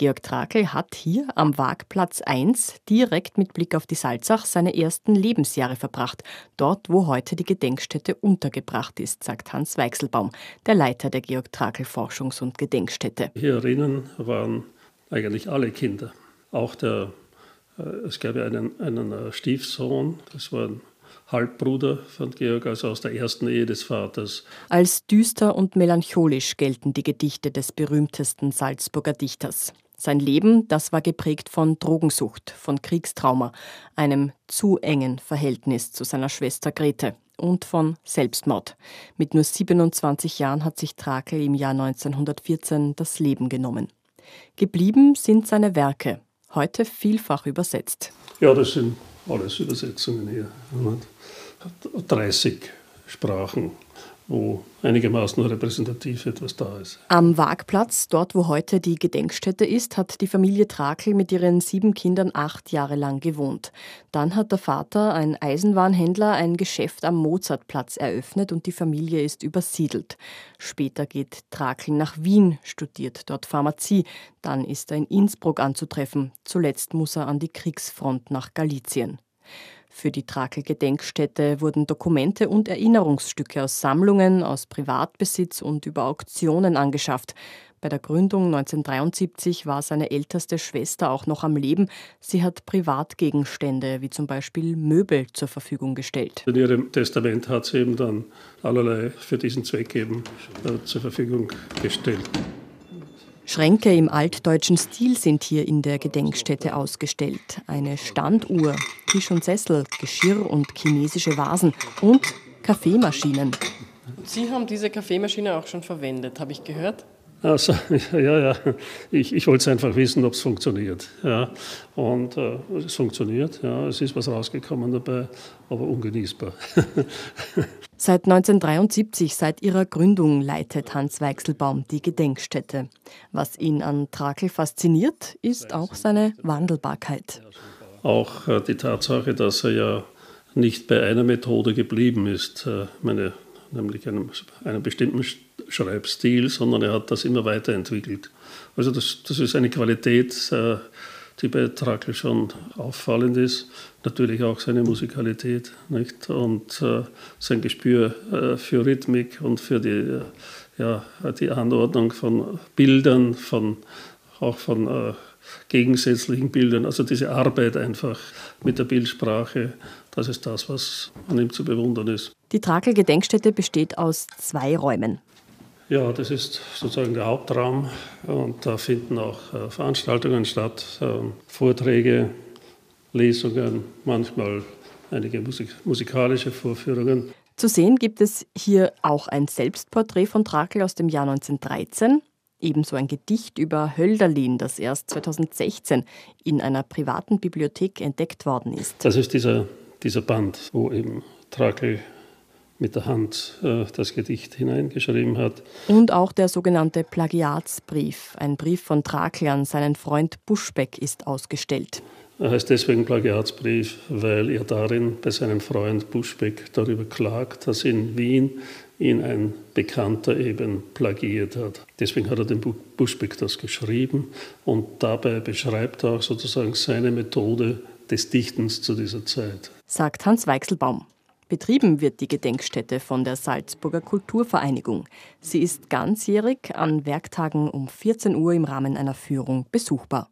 Georg Trakl hat hier am Wagplatz 1 direkt mit Blick auf die Salzach seine ersten Lebensjahre verbracht, dort wo heute die Gedenkstätte untergebracht ist, sagt Hans Weichselbaum, der Leiter der Georg Trakl Forschungs- und Gedenkstätte. Hierinnen waren eigentlich alle Kinder, auch der äh, es gab ja einen, einen äh, Stiefsohn, das war ein Halbbruder von Georg, also aus der ersten Ehe des Vaters. Als düster und melancholisch gelten die Gedichte des berühmtesten Salzburger Dichters. Sein Leben, das war geprägt von Drogensucht, von Kriegstrauma, einem zu engen Verhältnis zu seiner Schwester Grete und von Selbstmord. Mit nur 27 Jahren hat sich Trakel im Jahr 1914 das Leben genommen. Geblieben sind seine Werke, heute vielfach übersetzt. Ja, das sind alles Übersetzungen hier. 30 Sprachen, wo einigermaßen repräsentativ etwas da ist. Am Wagplatz, dort wo heute die Gedenkstätte ist, hat die Familie Trakel mit ihren sieben Kindern acht Jahre lang gewohnt. Dann hat der Vater, ein Eisenwarenhändler, ein Geschäft am Mozartplatz eröffnet und die Familie ist übersiedelt. Später geht Trakel nach Wien, studiert dort Pharmazie. Dann ist er in Innsbruck anzutreffen. Zuletzt muss er an die Kriegsfront nach Galizien. Für die Trakel-Gedenkstätte wurden Dokumente und Erinnerungsstücke aus Sammlungen, aus Privatbesitz und über Auktionen angeschafft. Bei der Gründung 1973 war seine älteste Schwester auch noch am Leben. Sie hat Privatgegenstände wie zum Beispiel Möbel zur Verfügung gestellt. In ihrem Testament hat sie eben dann allerlei für diesen Zweck eben äh, zur Verfügung gestellt. Schränke im altdeutschen Stil sind hier in der Gedenkstätte ausgestellt. Eine Standuhr, Tisch und Sessel, Geschirr und chinesische Vasen und Kaffeemaschinen. Sie haben diese Kaffeemaschine auch schon verwendet, habe ich gehört? Also, ja, ja, ich, ich wollte einfach wissen, ob es funktioniert. Ja. Und äh, es funktioniert, ja, es ist was rausgekommen dabei, aber ungenießbar. Seit 1973, seit ihrer Gründung, leitet Hans Weichselbaum die Gedenkstätte. Was ihn an Trakel fasziniert, ist auch seine Wandelbarkeit. Auch äh, die Tatsache, dass er ja nicht bei einer Methode geblieben ist, äh, meine, nämlich einem, einem bestimmten Schreibstil, sondern er hat das immer weiterentwickelt. Also das, das ist eine Qualität, äh, die bei Trakl schon auffallend ist. Natürlich auch seine Musikalität nicht? und äh, sein Gespür äh, für Rhythmik und für die, ja, die Anordnung von Bildern, von, auch von gegensätzlichen Bildern. Also diese Arbeit einfach mit der Bildsprache, das ist das, was an ihm zu bewundern ist. Die Trakl-Gedenkstätte besteht aus zwei Räumen. Ja, das ist sozusagen der Hauptraum und da finden auch äh, Veranstaltungen statt, äh, Vorträge, Lesungen, manchmal einige Musik musikalische Vorführungen. Zu sehen gibt es hier auch ein Selbstporträt von Trakl aus dem Jahr 1913, ebenso ein Gedicht über Hölderlin, das erst 2016 in einer privaten Bibliothek entdeckt worden ist. Das ist dieser, dieser Band, wo eben Trakl mit der Hand äh, das Gedicht hineingeschrieben hat. Und auch der sogenannte Plagiatsbrief, ein Brief von Trakl an seinen Freund Buschbeck, ist ausgestellt. Er heißt deswegen Plagiatsbrief, weil er darin bei seinem Freund Buschbeck darüber klagt, dass in Wien ihn ein Bekannter eben plagiert hat. Deswegen hat er dem Buschbeck das geschrieben und dabei beschreibt er auch sozusagen seine Methode des Dichtens zu dieser Zeit. Sagt Hans Weichselbaum. Betrieben wird die Gedenkstätte von der Salzburger Kulturvereinigung. Sie ist ganzjährig an Werktagen um 14 Uhr im Rahmen einer Führung besuchbar.